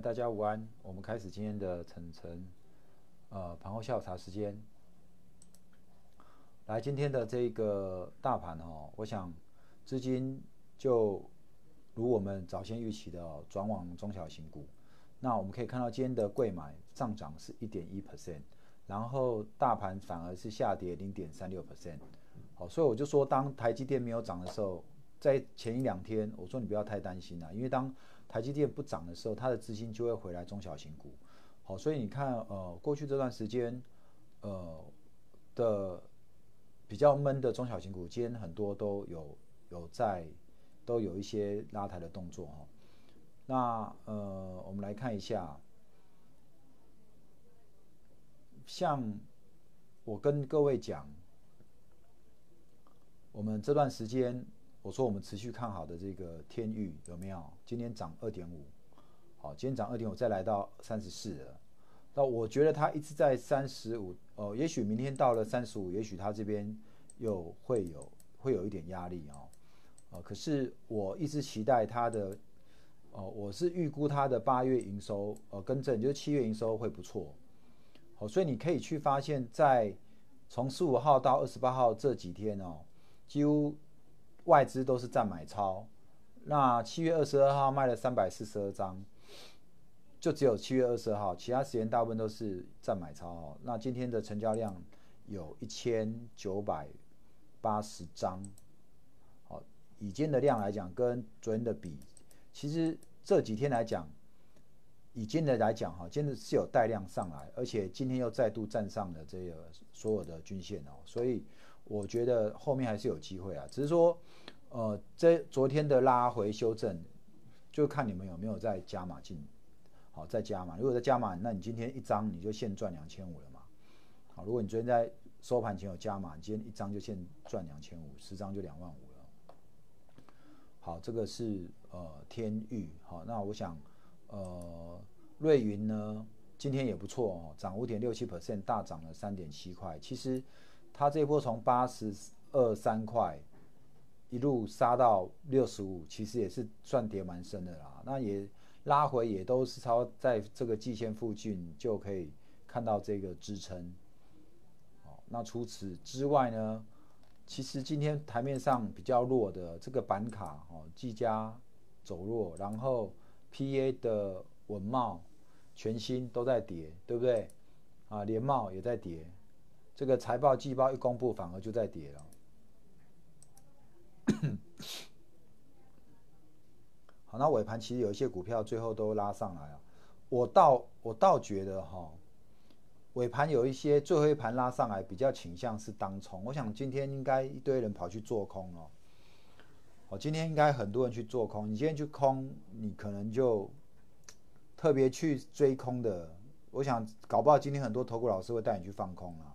大家午安。我们开始今天的晨晨呃盘后下午茶时间。来，今天的这个大盘哦，我想资金就如我们早先预期的哦，转往中小型股。那我们可以看到今天的贵买上涨是一点一 percent，然后大盘反而是下跌零点三六 percent。好，所以我就说，当台积电没有涨的时候，在前一两天，我说你不要太担心了，因为当台积电不涨的时候，它的资金就会回来中小型股。好，所以你看，呃，过去这段时间，呃的比较闷的中小型股，今天很多都有有在都有一些拉抬的动作哈。那呃，我们来看一下，像我跟各位讲，我们这段时间。我说我们持续看好的这个天域有没有？今天涨二点五，好，今天涨二点五，再来到三十四了。那我觉得它一直在三十五，哦，也许明天到了三十五，也许它这边又会有会有一点压力哦。呃，可是我一直期待它的，哦，我是预估它的八月营收，呃，更正就是七月营收会不错。好，所以你可以去发现，在从十五号到二十八号这几天哦，几乎。外资都是占买超，那七月二十二号卖了三百四十二张，就只有七月二十二号，其他时间大部分都是占买超。那今天的成交量有一千九百八十张，好，以今天的量来讲，跟昨天的比，其实这几天来讲，以今天的来讲哈，今天是有带量上来，而且今天又再度站上了这个所有的均线哦，所以。我觉得后面还是有机会啊，只是说，呃，这昨天的拉回修正，就看你们有没有在加码进，好，再加码。如果在加码，那你今天一张你就现赚两千五了嘛。好，如果你昨天在收盘前有加码，今天一张就现赚两千五，十张就两万五了。好，这个是呃天域，好，那我想呃瑞云呢，今天也不错哦，涨五点六七 percent，大涨了三点七块，其实。它这波从八十二三块一路杀到六十五，其实也是算跌蛮深的啦。那也拉回也都是超在这个季线附近就可以看到这个支撑。哦，那除此之外呢，其实今天台面上比较弱的这个板卡哦，技嘉走弱，然后 PA 的文茂、全新都在跌，对不对？啊，联茂也在跌。这个财报季报一公布，反而就在跌了。好，那尾盘其实有一些股票最后都拉上来啊。我倒我倒觉得哈，尾盘有一些最后一盘拉上来比较倾向是当冲。我想今天应该一堆人跑去做空哦。哦，今天应该很多人去做空。你今天去空，你可能就特别去追空的。我想搞不好今天很多投顾老师会带你去放空了。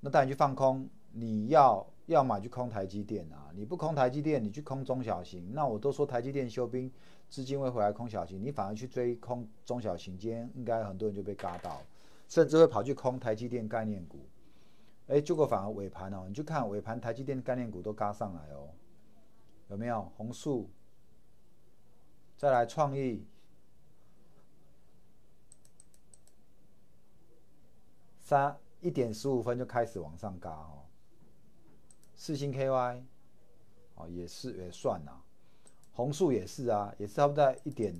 那带你去放空，你要要么去空台积电啊！你不空台积电，你去空中小型。那我都说台积电休兵，资金会回来空小型，你反而去追空中小型，今天应该很多人就被嘎到，甚至会跑去空台积电概念股。哎，结果反而尾盘哦，你就看尾盘台积电概念股都嘎上来哦，有没有？红树，再来创意，三。一点十五分就开始往上嘎哦，四星 KY 哦也是也算啊，红树也是啊，也是差不多在一点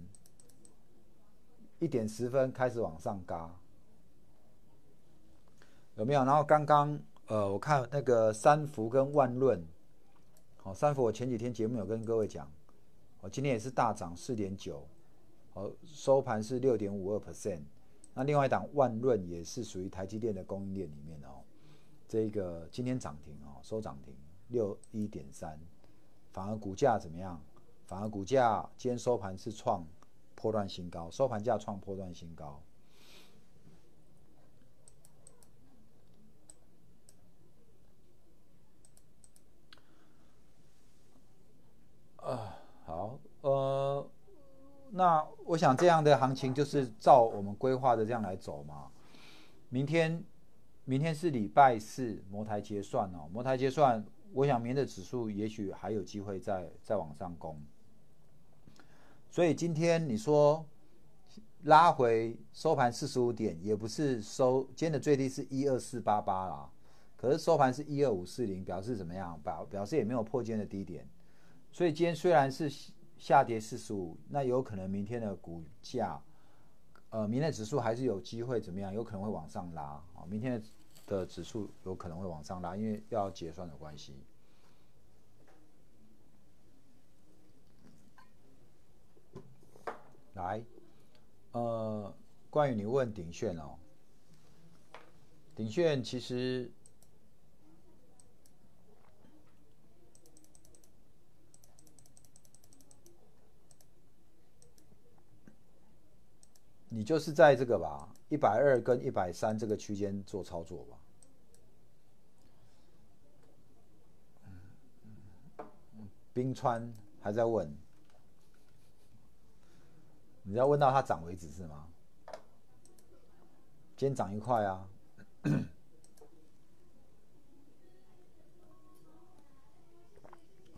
一点十分开始往上嘎，有没有？然后刚刚呃我看那个三福跟万润，好三福我前几天节目有跟各位讲，我今天也是大涨四点九，好收盘是六点五二 percent。那另外一档万润也是属于台积电的供应链里面的哦，这个今天涨停哦，收涨停六一点三，反而股价怎么样？反而股价今天收盘是创破断新高，收盘价创破断新高。啊，好，呃。那我想这样的行情就是照我们规划的这样来走嘛。明天，明天是礼拜四，摩台结算哦。摩台结算，我想明天的指数也许还有机会再再往上攻。所以今天你说拉回收盘四十五点，也不是收今天的最低是一二四八八啦，可是收盘是一二五四零，表示怎么样？表表示也没有破今天的低点，所以今天虽然是下跌四十五，那有可能明天的股价，呃，明天的指数还是有机会怎么样？有可能会往上拉啊，明天的指数有可能会往上拉，因为要结算的关系。来，呃，关于你问鼎炫哦，鼎炫其实，就是在这个吧，一百二跟一百三这个区间做操作吧。冰川还在问。你要问到它涨为止是吗？今天涨一块啊，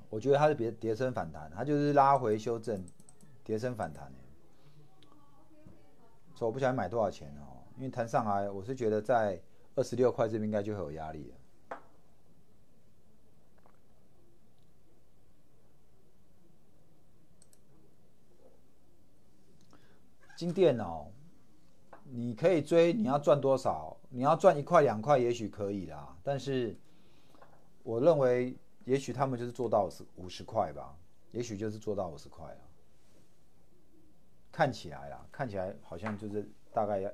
我觉得它是别跌升反弹，它就是拉回修正，跌升反弹。所以我不晓得买多少钱哦，因为弹上来，我是觉得在二十六块这边应该就会有压力了。金电哦，你可以追，你要赚多少？你要赚一块两块，也许可以啦。但是，我认为，也许他们就是做到是五十块吧，也许就是做到五十块了。看起来啦，看起来好像就是大概要，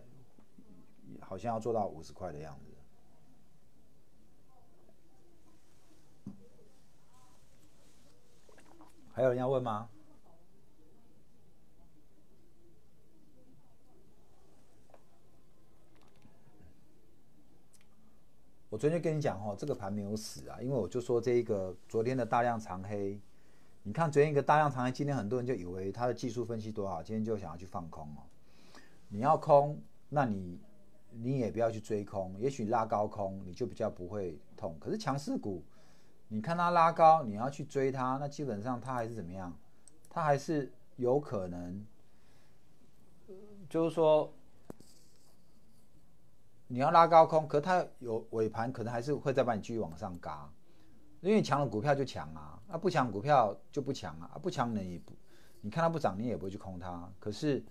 好像要做到五十块的样子。还有人要问吗？我昨天跟你讲哦，这个盘没有死啊，因为我就说这一个昨天的大量长黑，你看昨天一个大量长黑，今天很多人就以为它的技术分析多好，今天就想要去放空哦。你要空，那你你也不要去追空，也许拉高空你就比较不会痛。可是强势股，你看它拉高，你要去追它，那基本上它还是怎么样？它还是有可能，就是说。你要拉高空，可它有尾盘，可能还是会再把你继续往上嘎，因为强的股票就强啊，啊不强股票就不强啊，啊不强你也不，你看它不涨，你也不会去空它，可是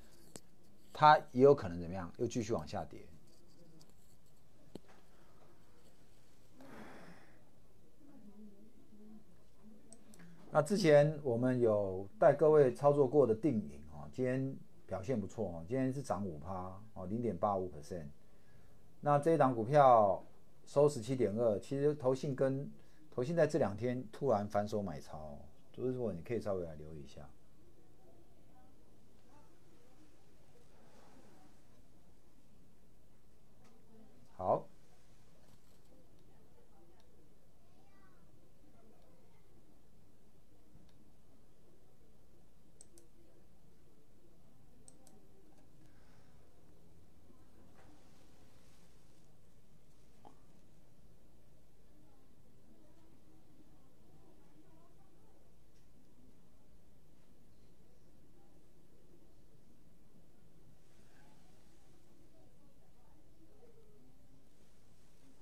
它也有可能怎么样，又继续往下跌。那之前我们有带各位操作过的定影啊，今天表现不错哦，今天是涨五趴哦，零点八五 percent。那这一档股票收十七点二，其实投信跟投信在这两天突然反手买超，就是说你可以稍微来留意一下。好。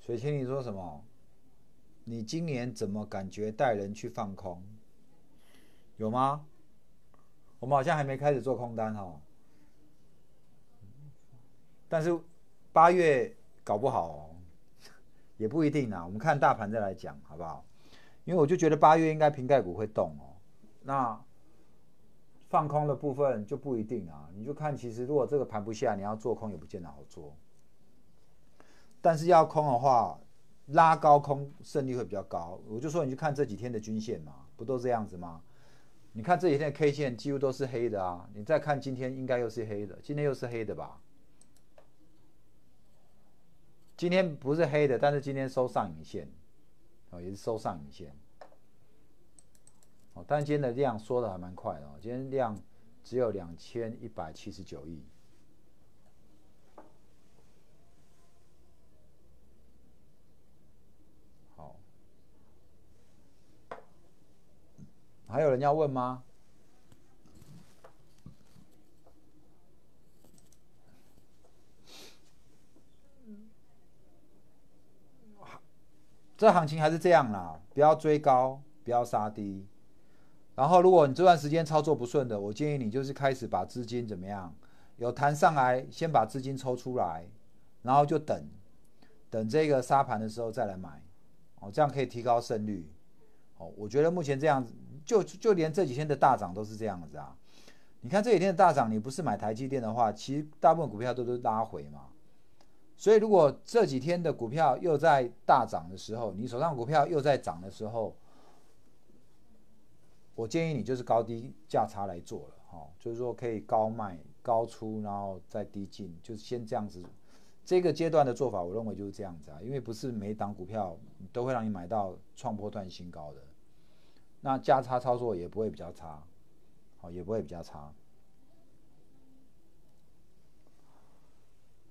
水清，你说什么？你今年怎么感觉带人去放空？有吗？我们好像还没开始做空单哈。但是八月搞不好，也不一定啊。我们看大盘再来讲好不好？因为我就觉得八月应该瓶盖股会动哦。那放空的部分就不一定啊。你就看，其实如果这个盘不下，你要做空也不见得好做。但是要空的话，拉高空胜率会比较高。我就说你去看这几天的均线嘛，不都这样子吗？你看这几天的 K 线几乎都是黑的啊。你再看今天应该又是黑的，今天又是黑的吧？今天不是黑的，但是今天收上影线，哦，也是收上影线。哦，但今天的量缩的还蛮快的哦，今天量只有两千一百七十九亿。还有人要问吗？这行情还是这样啦不要追高不要杀低。然后如果你这段时间操作不顺的我建议你就是开始把资金怎么样有弹上来先把资金抽出来然后就等等这个沙盘的时候再来买哦这样可以提高胜率。哦我觉得目前这样子就就连这几天的大涨都是这样子啊。你看这几天的大涨，你不是买台积电的话，其实大部分股票都都拉回嘛。所以如果这几天的股票又在大涨的时候，你手上股票又在涨的时候，我建议你就是高低价差来做了，哈，就是说可以高卖高出，然后再低进，就是先这样子。这个阶段的做法，我认为就是这样子啊，因为不是每档股票都会让你买到创波段新高的，那价差操作也不会比较差，好，也不会比较差。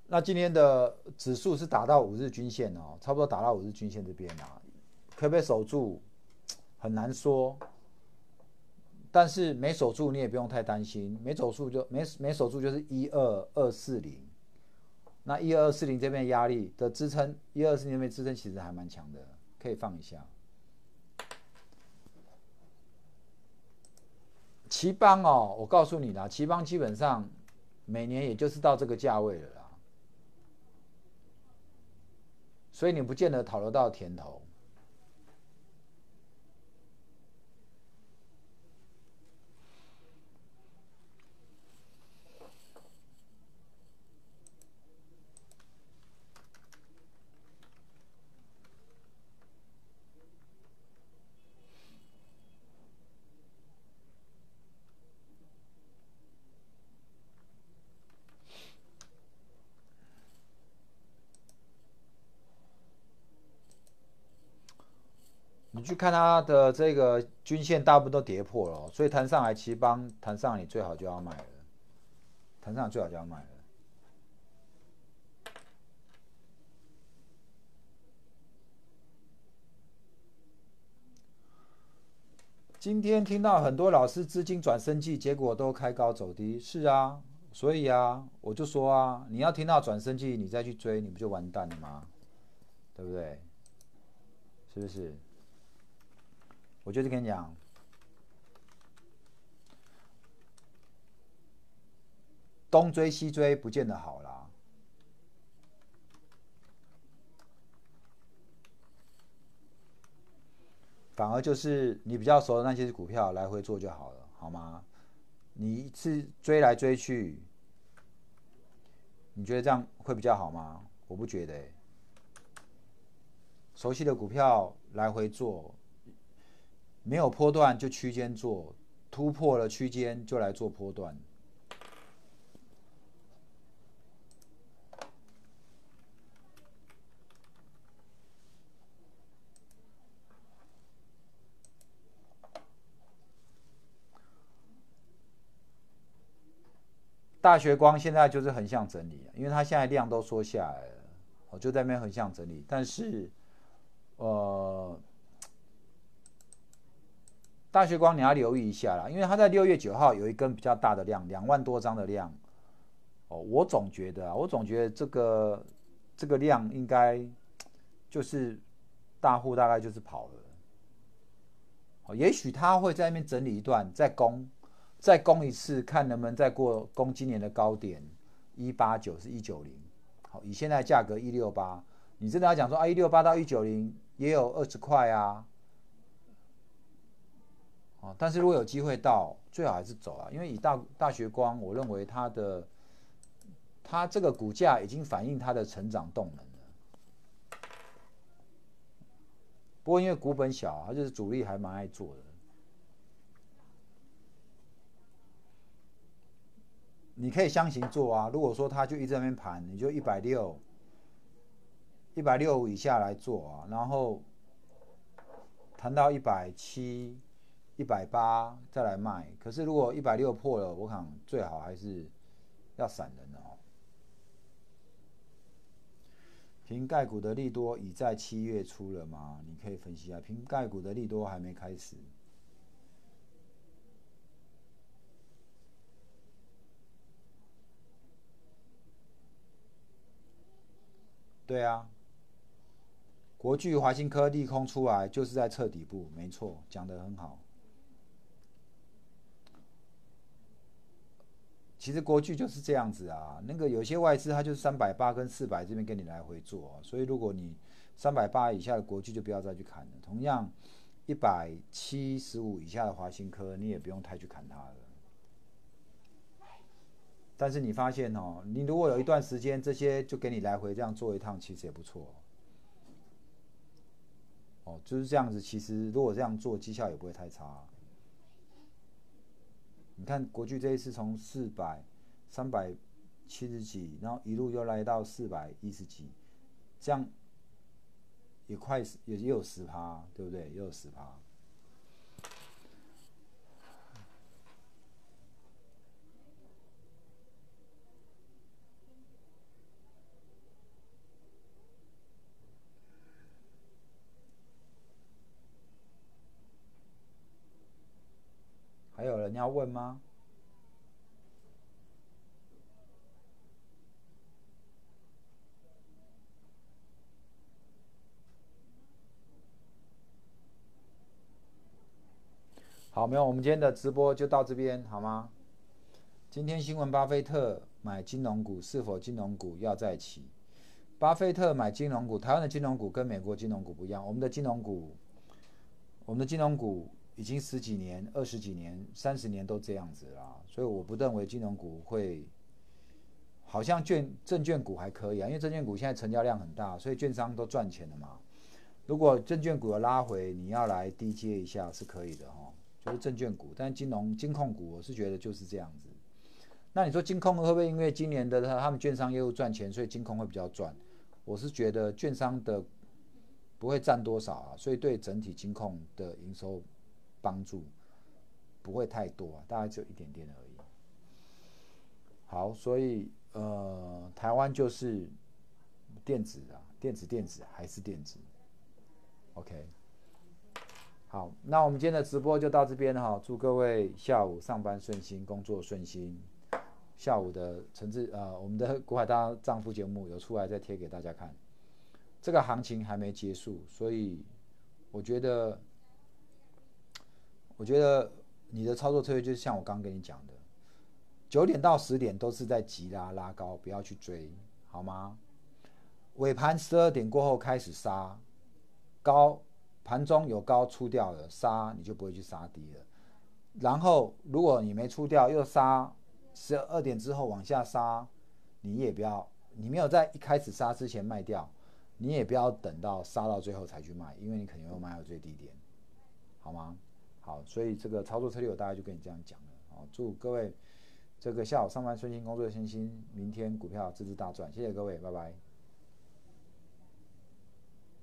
那今天的指数是打到五日均线哦，差不多打到五日均线这边啊，可不可以守住，很难说。但是没守住，你也不用太担心。没守住就没没守住，就是一二二四零。那一二二四零这边压力的支撑，一二四零这边支撑其实还蛮强的，可以放一下。奇邦哦，我告诉你啦，奇邦基本上每年也就是到这个价位了啦，所以你不见得讨得到甜头。你去看它的这个均线，大部分都跌破了，所以弹上来，奇邦弹上，你最好就要买了。弹上最好就要买了。今天听到很多老师资金转生计，结果都开高走低。是啊，所以啊，我就说啊，你要听到转生计，你再去追，你不就完蛋了吗？对不对？是不是？我就是跟你讲，东追西追不见得好啦，反而就是你比较熟的那些股票来回做就好了，好吗？你一次追来追去，你觉得这样会比较好吗？我不觉得，熟悉的股票来回做。没有波段就区间做，突破了区间就来做波段。大学光现在就是横向整理，因为它现在量都缩下来了，我就在那边横向整理，但是，呃。大学光你要留意一下啦，因为它在六月九号有一根比较大的量，两万多张的量。哦，我总觉得啊，我总觉得这个这个量应该就是大户大概就是跑了。哦，也许他会在那边整理一段，再攻，再攻一次，看能不能再过攻今年的高点一八九是一九零。好，以现在价格一六八，你真的要讲说啊，一六八到一九零也有二十块啊。但是如果有机会到，最好还是走啊，因为以大大学光，我认为它的它这个股价已经反映它的成长动能了。不过因为股本小，它就是主力还蛮爱做的。你可以相形做啊，如果说它就一直在那边盘，你就一百六、一百六以下来做啊，然后谈到一百七。一百八再来卖，可是如果一百六破了，我想最好还是要散人哦。瓶盖股的利多已在七月初了吗？你可以分析一下，瓶盖股的利多还没开始。对啊，国巨、华新科利空出来，就是在测底部，没错，讲得很好。其实国巨就是这样子啊，那个有些外资它就是三百八跟四百这边跟你来回做，所以如果你三百八以下的国巨就不要再去砍了。同样，一百七十五以下的华新科你也不用太去砍它了。但是你发现哦，你如果有一段时间这些就给你来回这样做一趟，其实也不错。哦，就是这样子。其实如果这样做，绩效也不会太差。你看国巨这一次从四百三百七十几，然后一路又来到四百一十几，这样也快也也有十趴，对不对？也有十趴。你要问吗？好，没有，我们今天的直播就到这边，好吗？今天新闻：巴菲特买金融股，是否金融股要再起？巴菲特买金融股，台湾的金融股跟美国金融股不一样，我们的金融股，我们的金融股。已经十几年、二十几年、三十年都这样子了，所以我不认为金融股会，好像券证券股还可以啊，因为证券股现在成交量很大，所以券商都赚钱了嘛。如果证券股的拉回，你要来低接一下是可以的哈，就是证券股。但金融金控股，我是觉得就是这样子。那你说金控会不会因为今年的他们券商业务赚钱，所以金控会比较赚？我是觉得券商的不会占多少啊，所以对整体金控的营收。帮助不会太多啊，大概只有一点点而已。好，所以呃，台湾就是电子啊，电子电子还是电子。OK，好，那我们今天的直播就到这边哈，祝各位下午上班顺心，工作顺心。下午的陈志呃，我们的国海大丈夫节目有出来再贴给大家看。这个行情还没结束，所以我觉得。我觉得你的操作策略就是像我刚刚跟你讲的，九点到十点都是在急拉拉高，不要去追，好吗？尾盘十二点过后开始杀高，盘中有高出掉了，杀你就不会去杀低了。然后如果你没出掉又杀，十二点之后往下杀，你也不要，你没有在一开始杀之前卖掉，你也不要等到杀到最后才去卖，因为你肯定会卖到最低点，好吗？好，所以这个操作策略我大概就跟你这样讲了。好，祝各位这个下午上班顺心，工作顺心，明天股票支支大赚。谢谢各位，拜拜。